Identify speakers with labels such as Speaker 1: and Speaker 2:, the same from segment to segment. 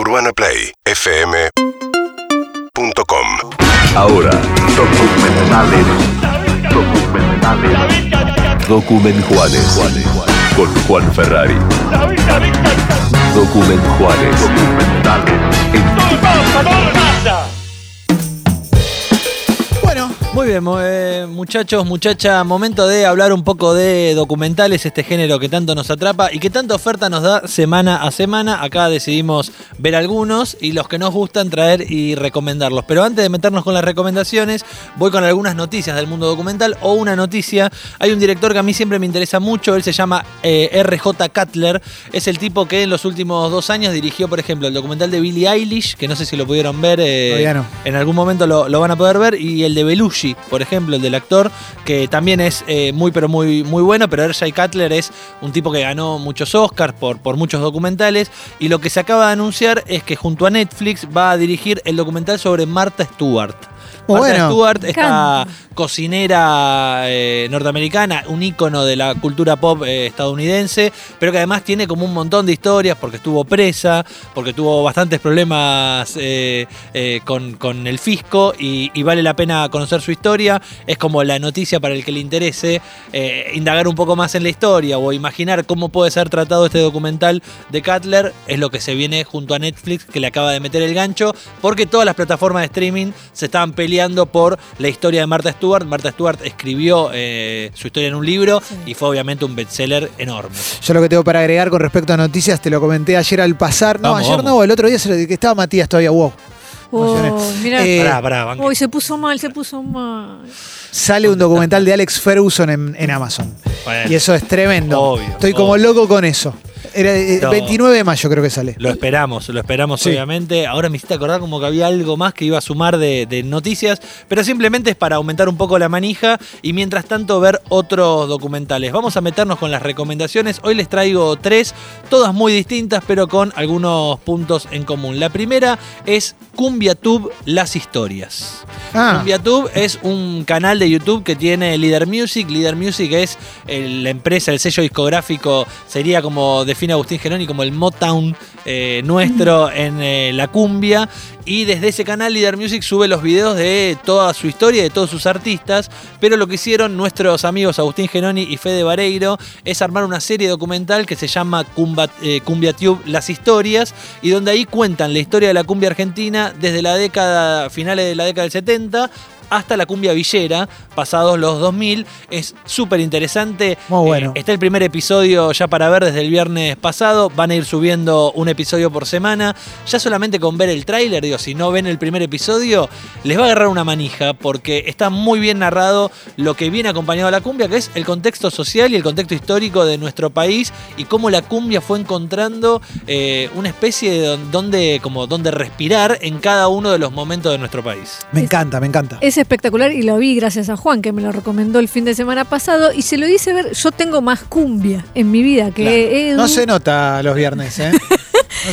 Speaker 1: UrbanaPlayFM.com
Speaker 2: Ahora, documentales. Documentales. Document Juanes. Con Juan Ferrari. Document Juanes. Documentales.
Speaker 3: Bueno, muy bien, eh, muchachos, muchacha, momento de hablar un poco de documentales, este género que tanto nos atrapa y que tanta oferta nos da semana a semana. Acá decidimos ver algunos y los que nos gustan traer y recomendarlos. Pero antes de meternos con las recomendaciones, voy con algunas noticias del mundo documental o una noticia. Hay un director que a mí siempre me interesa mucho, él se llama eh, RJ Cutler. Es el tipo que en los últimos dos años dirigió, por ejemplo, el documental de Billie Eilish, que no sé si lo pudieron ver. eh,
Speaker 4: no.
Speaker 3: en algún momento lo, lo van a poder ver. Y el de Belushi, por ejemplo, el del actor, que también es eh, muy, pero muy, muy bueno. Pero R.J. Cutler es un tipo que ganó muchos Oscars por, por muchos documentales. Y lo que se acaba de anunciar es que junto a Netflix va a dirigir el documental sobre Martha Stewart.
Speaker 4: Muy
Speaker 3: Martha
Speaker 4: bueno.
Speaker 3: Stewart, esta cocinera eh, norteamericana, un ícono de la cultura pop eh, estadounidense, pero que además tiene como un montón de historias porque estuvo presa, porque tuvo bastantes problemas eh, eh, con, con el fisco y, y vale la pena conocer su historia. Es como la noticia para el que le interese eh, indagar un poco más en la historia o imaginar cómo puede ser tratado este documental de Cutler. Es lo que se viene junto a Netflix que le acaba de meter el gancho porque todas las plataformas de streaming se estaban peleando por la historia de Martha Stewart. Martha Stewart escribió eh, su historia en un libro y fue obviamente un bestseller enorme.
Speaker 4: Yo lo que tengo para agregar con respecto a noticias, te lo comenté ayer al pasar. No,
Speaker 3: Vamos,
Speaker 4: ayer
Speaker 3: vamos.
Speaker 4: no, el otro día se lo que estaba Matías todavía. Wow.
Speaker 5: Oh, mira.
Speaker 4: Eh,
Speaker 3: Pará, pará, banque.
Speaker 5: Uy, se puso mal, se puso mal.
Speaker 4: Sale un documental de Alex Ferguson en, en Amazon.
Speaker 3: Bueno,
Speaker 4: Y eso es tremendo.
Speaker 3: Obvio,
Speaker 4: Estoy como loco con eso. Era eh,
Speaker 3: No.
Speaker 4: 29 de mayo creo que sale.
Speaker 3: Lo esperamos, lo esperamos
Speaker 4: Sí.
Speaker 3: obviamente. Ahora me hiciste acordar como que había algo más que iba a sumar de, de noticias, pero simplemente es para aumentar un poco la manija y mientras tanto ver otros documentales. Vamos a meternos con las recomendaciones. Hoy les traigo tres, todas muy distintas, pero con algunos puntos en común. La primera es CumbiaTube Las Historias.
Speaker 4: Ah,
Speaker 3: CumbiaTube es un canal de YouTube que tiene Leader Music. Leader Music es el- la empresa, el sello discográfico, sería como define Agustín Geroni, como el Motown eh, nuestro en eh, la cumbia. Y desde ese canal Leader Music sube los videos de toda su historia, de todos sus artistas. Pero lo que hicieron nuestros amigos Agustín Geroni y Fede Vareiro es armar una serie documental que se llama Cumba, eh, CumbiaTube Las Historias. Y donde ahí cuentan la historia de la cumbia argentina desde la década, finales de la década del 70 hasta la cumbia villera, pasados los 2000. Es súper interesante.
Speaker 4: Muy bueno.
Speaker 3: Eh, está el primer episodio ya para ver desde el viernes pasado. Van a ir subiendo un episodio por semana. Ya solamente con ver el tráiler, digo, si no ven el primer episodio, les va a agarrar una manija porque está muy bien narrado lo que viene acompañado a la cumbia, que es el contexto social y el contexto histórico de nuestro país y cómo la cumbia fue encontrando eh, una especie de don- donde, como donde respirar en cada uno de los momentos de nuestro país.
Speaker 4: me encanta, me encanta.
Speaker 5: Es espectacular y lo vi gracias a Juan, que me lo recomendó el fin de semana pasado y se lo hice ver. Yo tengo más cumbia en mi vida que Edu.
Speaker 4: No se nota los viernes, ¿eh?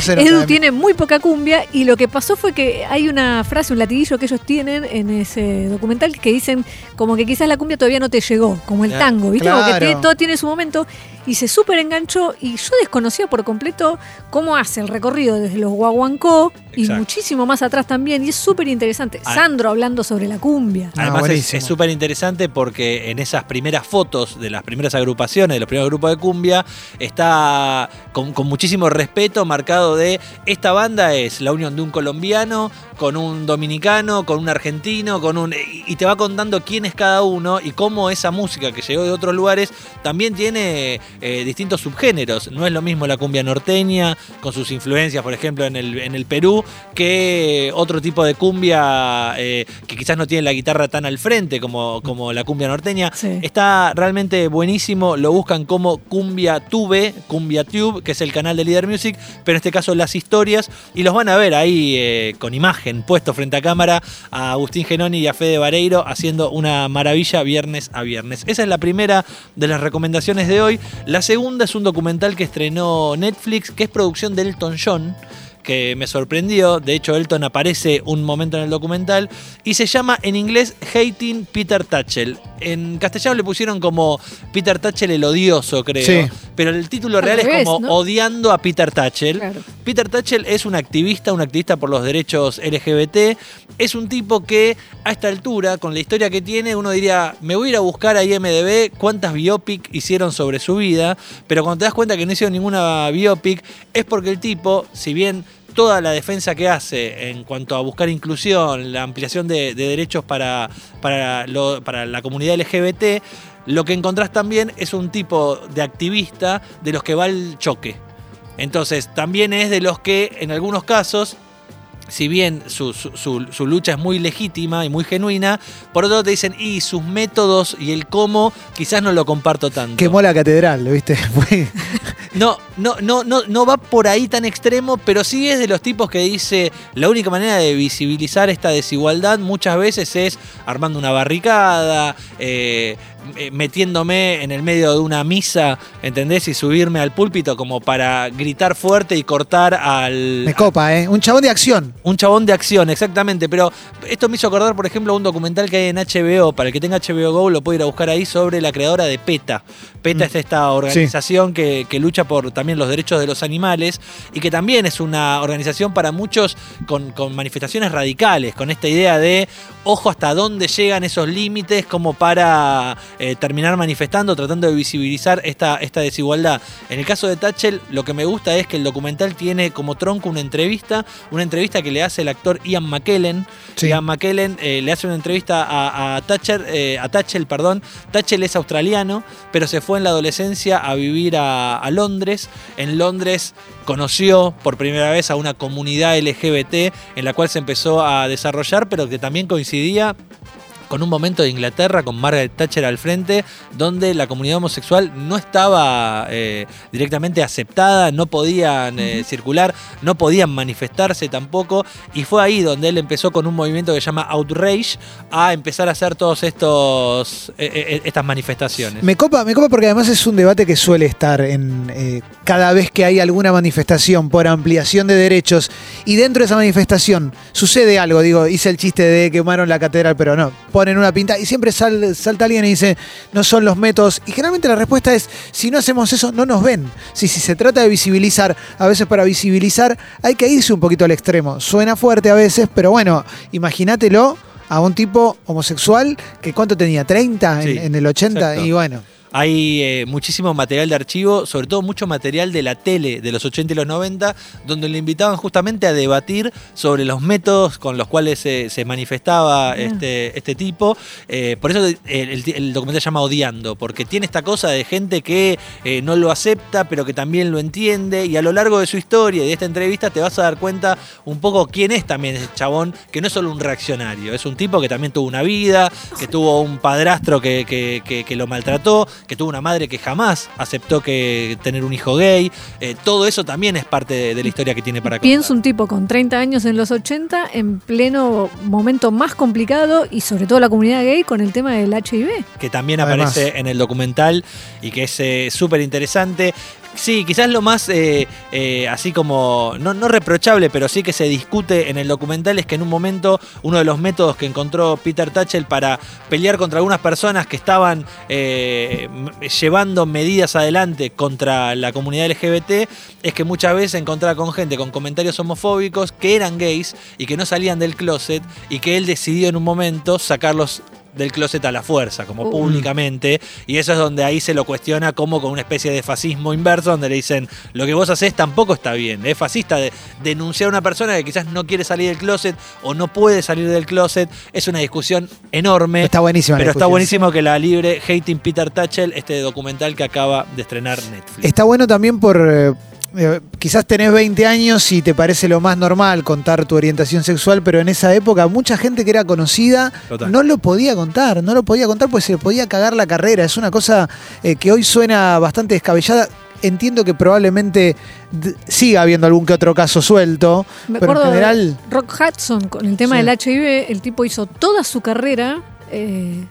Speaker 4: No.
Speaker 5: Edu tiene muy poca cumbia y lo que pasó fue que hay una frase, un latiguillo que ellos tienen en ese documental que dicen como que quizás la cumbia todavía no te llegó, como el tango, ¿viste? Como que
Speaker 4: claro.
Speaker 5: todo tiene su momento y se súper enganchó y yo desconocía por completo cómo hace el recorrido desde los guaguancó y muchísimo más atrás también y es súper interesante.
Speaker 3: Ah.
Speaker 5: Sandro hablando sobre la cumbia.
Speaker 4: Ah,
Speaker 3: Además es-
Speaker 4: buenísimo.
Speaker 3: es súper interesante porque en esas primeras fotos de las primeras agrupaciones, de los primeros grupos de cumbia, está con, con muchísimo respeto marcado de esta banda es la unión de un colombiano con un dominicano, con un argentino, con un y te va contando quién es cada uno y cómo esa música que llegó de otros lugares también tiene eh, distintos subgéneros. No es lo mismo la cumbia norteña con sus influencias, por ejemplo, en el, en el Perú, que otro tipo de cumbia eh, que quizás no tiene la guitarra tan al frente como, como la cumbia norteña.
Speaker 5: Sí.
Speaker 3: Está realmente buenísimo, lo buscan como Cumbia Tube, Cumbia Tube, que es el canal de Leader Music, pero en este caso las historias, y los van a ver ahí eh, con imagen puesto frente a cámara a Agustín Genoni y a Fede Vareiro haciendo una maravilla viernes a viernes. Esa es la primera de las recomendaciones de hoy. La segunda es un documental que estrenó Netflix, que es producción de Elton John. que me sorprendió. De hecho, Elton aparece un momento en el documental y se llama en inglés Hating Peter Tatchell. En castellano le pusieron como Peter Tatchell el odioso, creo.
Speaker 4: Sí.
Speaker 3: Pero el título
Speaker 5: Al
Speaker 3: real
Speaker 5: revés,
Speaker 3: es como
Speaker 5: ¿no?
Speaker 3: Odiando a Peter Tatchell.
Speaker 5: Claro.
Speaker 3: Peter Tatchell es un activista, un activista por los derechos LGBT. Es un tipo que a esta altura, con la historia que tiene, uno diría, me voy a ir a buscar a IMDB cuántas biopic hicieron sobre su vida, pero cuando te das cuenta que no hicieron ninguna biopic, es porque el tipo, si bien toda la defensa que hace en cuanto a buscar inclusión, la ampliación de, de derechos para, para, lo- para la comunidad LGBT, lo que encontrás también es un tipo de activista de los que va al choque. Entonces, también es de los que, en algunos casos, si bien su, su- su- su lucha es muy legítima y muy genuina, por otro lado te dicen, y sus métodos y el cómo, quizás no lo comparto tanto.
Speaker 4: Quemó la catedral, ¿viste? Fue-
Speaker 3: No, no, no, no, no va por ahí tan extremo, pero sí es de los tipos que dice la única manera de visibilizar esta desigualdad muchas veces es armando una barricada, eh, eh, metiéndome en el medio de una misa, ¿entendés? Y subirme al púlpito como para gritar fuerte y cortar al,
Speaker 4: me copa, ¿eh? Un chabón de acción.
Speaker 3: un chabón de acción, exactamente. Pero esto me hizo acordar, por ejemplo, un documental que hay en HBO. Para el que tenga HBO Go lo puede ir a buscar ahí sobre la creadora de PETA. PETA
Speaker 4: Mm.
Speaker 3: es esta organización que, que lucha por también los derechos de los animales y que también es una organización para muchos con, con manifestaciones radicales, con esta idea de ojo hasta dónde llegan esos límites como para eh, terminar manifestando, tratando de visibilizar esta, esta desigualdad. En el caso de Tatchell, lo que me gusta es que el documental tiene como tronco una entrevista, una entrevista que le hace el actor Ian McKellen.
Speaker 4: Sí.
Speaker 3: Ian McKellen eh, le hace una entrevista a, a Thatcher, eh, a Tatchell, perdón. Tatchell es australiano, pero se fue en la adolescencia a vivir a, a Londres. En Londres conoció por primera vez a una comunidad LGBT en la cual se empezó a desarrollar, pero que también coincidía con un momento de Inglaterra con Margaret Thatcher al frente, donde la comunidad homosexual no estaba eh, directamente aceptada, no podían eh, circular, no podían manifestarse tampoco, y fue ahí donde él empezó con un movimiento que se llama Outrage a empezar a hacer todos estos eh, estas manifestaciones.
Speaker 4: Me copa, me copa porque además es un debate que suele estar en cada vez que hay alguna manifestación por ampliación de derechos y dentro de esa manifestación sucede algo. Digo, hice el chiste de quemaron la catedral, pero no, ponen una pinta y siempre sal- salta alguien y dice, no son los métodos. Y generalmente la respuesta es, si no hacemos eso, no nos ven. Si, si se trata de visibilizar, a veces para visibilizar hay que irse un poquito al extremo. Suena fuerte a veces, pero bueno, imagínatelo a un tipo homosexual que cuánto tenía, 30 en, el 80
Speaker 3: exacto.
Speaker 4: y bueno.
Speaker 3: Hay eh, muchísimo material de archivo, sobre todo mucho material de la tele de los 80 y los 90, donde le invitaban justamente a debatir sobre los métodos con los cuales se, se manifestaba este, este tipo. Eh, por eso el, el- el documental se llama Odiando, porque tiene esta cosa de gente que eh, no lo acepta, pero que también lo entiende, y a lo largo de su historia y de esta entrevista te vas a dar cuenta un poco quién es también ese chabón, que no es solo un reaccionario, es un tipo que también tuvo una vida, que tuvo un padrastro que, que- que- que lo maltrató, que tuvo una madre que jamás aceptó que tener un hijo gay. Eh, todo eso también es parte de, de la historia que tiene para contar.
Speaker 5: Pienso un tipo con 30 años en los 80, en pleno momento más complicado y sobre todo la comunidad gay con el tema del HIV.
Speaker 3: que también
Speaker 4: Además.
Speaker 3: aparece en el documental y que es eh, súper interesante. Sí, quizás lo más eh, eh, así como, no, reprochable, pero sí que se discute en el documental es que en un momento uno de los métodos que encontró Peter Tatchell para pelear contra algunas personas que estaban eh, llevando medidas adelante contra la comunidad LGBT es que muchas veces se encontraba con gente con comentarios homofóbicos que eran gays y que no salían del closet y que él decidió en un momento sacarlos del closet a la fuerza, como
Speaker 5: Uh.
Speaker 3: públicamente, y eso es donde ahí se lo cuestiona como con una especie de fascismo inverso, donde le dicen, lo que vos haces tampoco está bien, es fascista de denunciar a una persona que quizás no quiere salir del closet o no puede salir del closet, es una discusión enorme.
Speaker 4: Está buenísima
Speaker 3: Pero está buenísimo que la libre Hating Peter Tatchell, este documental que acaba de estrenar Netflix.
Speaker 4: Está bueno también por. Eh, quizás tenés 20 años y te parece lo más normal contar tu orientación sexual, pero en esa época mucha gente que era conocida
Speaker 3: Total.
Speaker 4: no lo podía contar, no lo podía contar pues se le podía cagar la carrera. Es una cosa eh, que hoy suena bastante descabellada. Entiendo que probablemente siga habiendo algún que otro caso suelto,
Speaker 5: Me
Speaker 4: pero en general
Speaker 5: de Rock Hudson con el tema
Speaker 4: Sí.
Speaker 5: del HIV, el tipo hizo toda su carrera eh,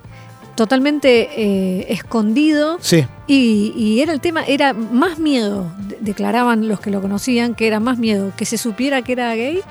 Speaker 5: totalmente eh, escondido
Speaker 4: Sí.
Speaker 5: y, y era el tema, era más miedo, de- declaraban los que lo conocían, que era más miedo que se supiera que era gay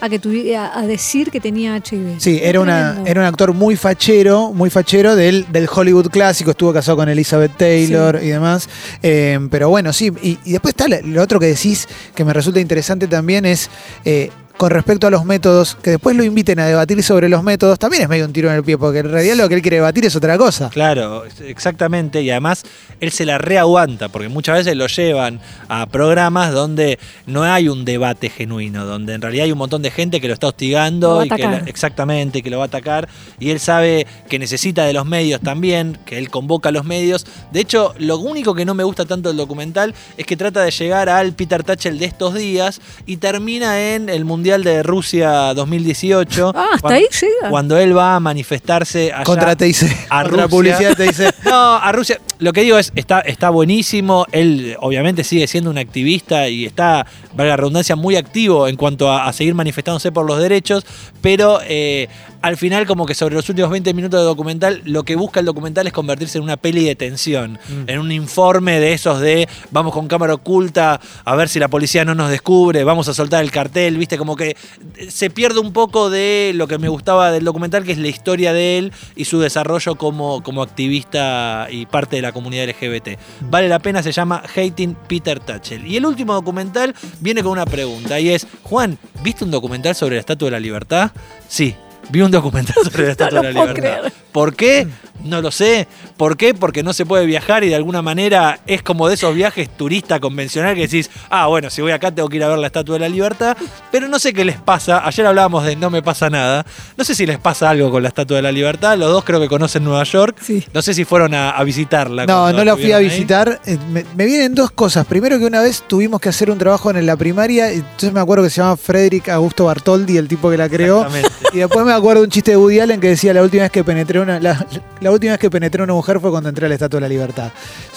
Speaker 5: a que tuviera a decir que tenía HIV.
Speaker 4: Sí, era, una, era un actor muy fachero, muy fachero del, del Hollywood clásico, estuvo casado con Elizabeth Taylor y demás. Eh, pero bueno, sí, y, y después está lo- lo otro que decís que me resulta interesante también es eh, con respecto a los métodos, que después lo inviten a debatir sobre los métodos, también es medio un tiro en el pie, porque en realidad lo que él quiere debatir es otra cosa.
Speaker 3: Claro, exactamente. Y además él se la reaguanta, porque muchas veces lo llevan a programas donde no hay un debate genuino, donde en realidad hay un montón de gente que lo está hostigando y que exactamente que lo va a atacar. Y él sabe que necesita de los medios también, que él convoca a los medios. De hecho, lo único que no me gusta tanto del documental es que trata de llegar al Peter Tatchell de estos días y termina en el Mundial de Rusia 2018.
Speaker 5: Ah, hasta
Speaker 3: cuan-
Speaker 5: ahí llega.
Speaker 3: Cuando él va a manifestarse allá
Speaker 4: Contra TIC,
Speaker 3: a
Speaker 4: contra
Speaker 3: Rusia.
Speaker 4: publicidad TIC.
Speaker 3: No, a Rusia. Lo que digo es, está, está buenísimo. Él obviamente sigue siendo un activista y está, valga la redundancia, muy activo en cuanto a, a seguir manifestándose por los derechos. Pero eh, al final, como que sobre los últimos 20 minutos de documental, lo que busca el documental es convertirse en una peli de tensión. En un informe de esos de vamos con cámara oculta a ver si la policía no nos descubre, vamos a soltar el cartel, viste, como que se pierde un poco de lo que me gustaba del documental, que es la historia de él y su desarrollo como, como activista y parte de la comunidad LGBT. Vale la pena, se llama Hating Peter Tatchell. Y el último documental viene con una pregunta y es, Juan, ¿viste un documental sobre la Estatua de la Libertad? Sí. Vi un documental sobre la Estatua
Speaker 5: No
Speaker 3: de la Libertad.
Speaker 5: creer.
Speaker 3: ¿Por qué? No lo sé. ¿Por qué? Porque no se puede viajar y de alguna manera es como de esos viajes turista convencional que decís, ah, bueno, si voy acá tengo que ir a ver la Estatua de la Libertad, pero no sé qué les pasa. Ayer hablábamos de no me pasa nada. No sé si les pasa algo con la Estatua de la Libertad. Los dos creo que conocen Nueva York.
Speaker 5: Sí.
Speaker 3: No sé si fueron a, a visitarla.
Speaker 4: No, no la fui a visitar. Eh, Me, me vienen dos cosas. Primero que una vez tuvimos que hacer un trabajo en la primaria, entonces me acuerdo que se llama Frederick Augusto Bartoldi, el tipo que la creó. Y después me acuerdo un chiste de Woody Allen que decía la última vez que penetré una la, la última vez que penetré una mujer fue cuando entré a la Estatua de la Libertad.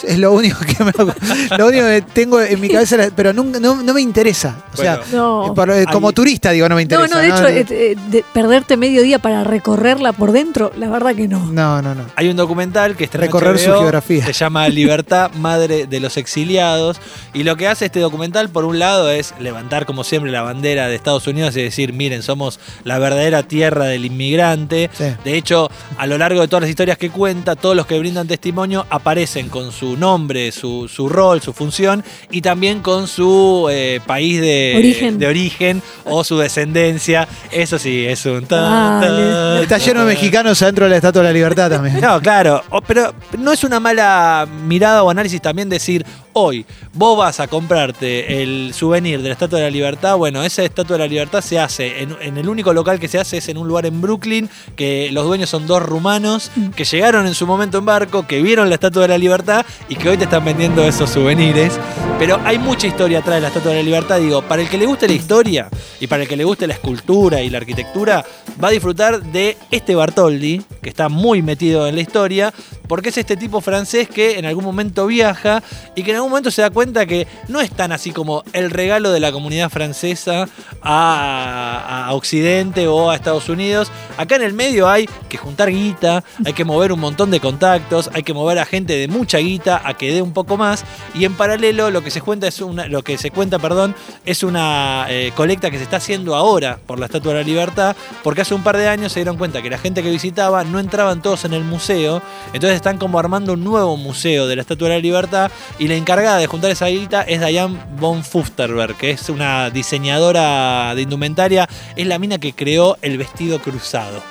Speaker 4: Es lo único que me acu- lo único que tengo en mi cabeza, pero nunca, no, no me interesa. O sea,
Speaker 5: No.
Speaker 4: eh, eh, como turista digo no me
Speaker 5: No,
Speaker 4: interesa.
Speaker 5: no, de hecho, eh, de perderte medio día para recorrerla por dentro, la verdad que no.
Speaker 4: no, no, no.
Speaker 3: Hay un documental que está en
Speaker 4: Recorrer su geografía.
Speaker 3: Se llama Libertad, Madre de los Exiliados. Y lo que hace este documental, por un lado, es levantar, como siempre, la bandera de Estados Unidos y decir, miren, somos la verdadera tierra del inmigrante.
Speaker 4: Sí.
Speaker 3: De hecho, a lo largo de todas las historias que cuenta, todos los que brindan testimonio aparecen con su nombre, su, su rol, su función y también con su eh, país de
Speaker 5: Origen.
Speaker 3: de origen o su descendencia. Eso sí, es un...
Speaker 5: Dale.
Speaker 3: tan,
Speaker 4: Está lleno de mexicanos adentro de la Estatua de la Libertad también.
Speaker 3: No, claro, pero no es una mala mirada o análisis también decir, hoy vos vas a comprarte el souvenir de la Estatua de la Libertad, bueno, esa Estatua de la Libertad se hace, en, en el único local que se hace es en un lugar en Brooklyn, que los dueños son dos rumanos, que llegaron en su momento en barco, que vieron la Estatua de la Libertad y que hoy te están vendiendo esos souvenirs. Pero hay mucha historia atrás de la Estatua de la Libertad, digo, para el que le guste la historia y para el que le guste la escultura y la arquitectura, va a disfrutar de este Bartoldi, que está muy metido en la historia, porque es este tipo francés que en algún momento viaja y que en algún momento se da cuenta que no es tan así como el regalo de la comunidad francesa a, a Occidente o a Estados Unidos. Acá en el medio hay que juntar guita, hay que mover un montón de contactos, hay que mover a gente de mucha guita a que dé un poco más y en paralelo lo que se cuenta es una, lo que se cuenta, perdón, es una eh, colecta que se está haciendo ahora por la Estatua de la Libertad, porque hace un par de años se dieron cuenta que la gente que visitaba no entraban todos en el museo, entonces están como armando un nuevo museo de la Estatua de la Libertad y la encargada de juntar esa guita es Diane von Fusterberg, que es una diseñadora de indumentaria, es la mina que creó el vestido cruzado.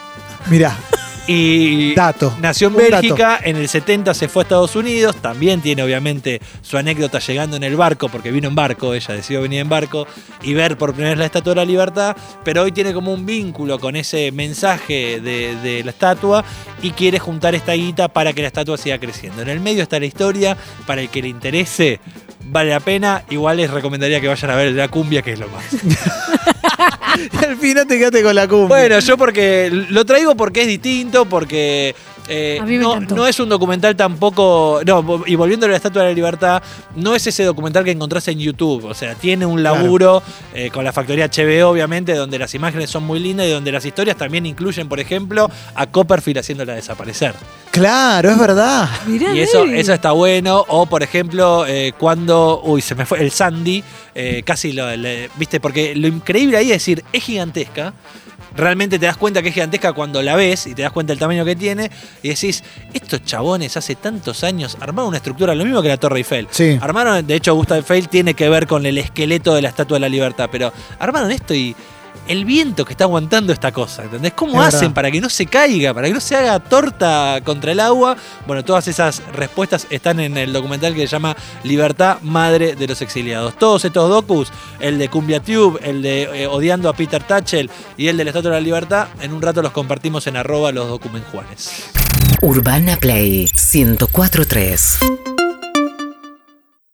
Speaker 4: Mirá,
Speaker 3: Y
Speaker 4: dato.
Speaker 3: Nació en
Speaker 4: dato.
Speaker 3: Bélgica, en el 70 se fue a Estados Unidos, también tiene obviamente su anécdota llegando en el barco, porque vino en barco, ella decidió venir en barco y ver por primera vez la Estatua de la Libertad, pero hoy tiene como un vínculo con ese mensaje de, de la estatua y quiere juntar esta guita para que la estatua siga creciendo. En el medio está la historia, para el que le interese, vale la pena, igual les recomendaría que vayan a ver la cumbia, que es lo más.
Speaker 4: Al final te quedaste con la cumbia.
Speaker 3: Bueno, yo porque lo traigo porque es distinto, porque eh,
Speaker 5: A mí me
Speaker 3: no,
Speaker 5: encantó.
Speaker 3: no es un documental tampoco. No, y volviendo a la Estatua de la Libertad, no es ese documental que encontrás en YouTube. O sea, tiene un
Speaker 4: Claro.
Speaker 3: laburo eh, con la factoría HBO, obviamente, donde las imágenes son muy lindas y donde las historias también incluyen, por ejemplo, a Copperfield haciéndola desaparecer.
Speaker 4: Claro, es verdad.
Speaker 5: Mirá,
Speaker 3: Y eso, eso está bueno. O, por ejemplo, eh, cuando. Uy, se me fue. El Sandy. eh, casi lo. le- ¿Viste? Porque lo increíble ahí es decir, es gigantesca. Realmente te das cuenta que es gigantesca cuando la ves y te das cuenta del tamaño que tiene. Y decís, estos chabones hace tantos años armaron una estructura, lo mismo que la Torre Eiffel.
Speaker 4: Sí.
Speaker 3: Armaron, de hecho, Gustav Eiffel tiene que ver con el esqueleto de la Estatua de la Libertad. Pero armaron esto y. El viento que está aguantando esta cosa, ¿entendés? ¿Cómo
Speaker 4: Es
Speaker 3: hacen
Speaker 4: verdad.
Speaker 3: para que no se caiga, para que no se haga torta contra el agua? Bueno, todas esas respuestas están en el documental que se llama Libertad, Madre de los Exiliados. Todos estos docus, el de Cumbia Tube, el de eh, Odiando a Peter Tatchell y el de la Estatua de la Libertad, en un rato los compartimos en arroba los documenjuanes.
Speaker 1: Urbana Play 1043.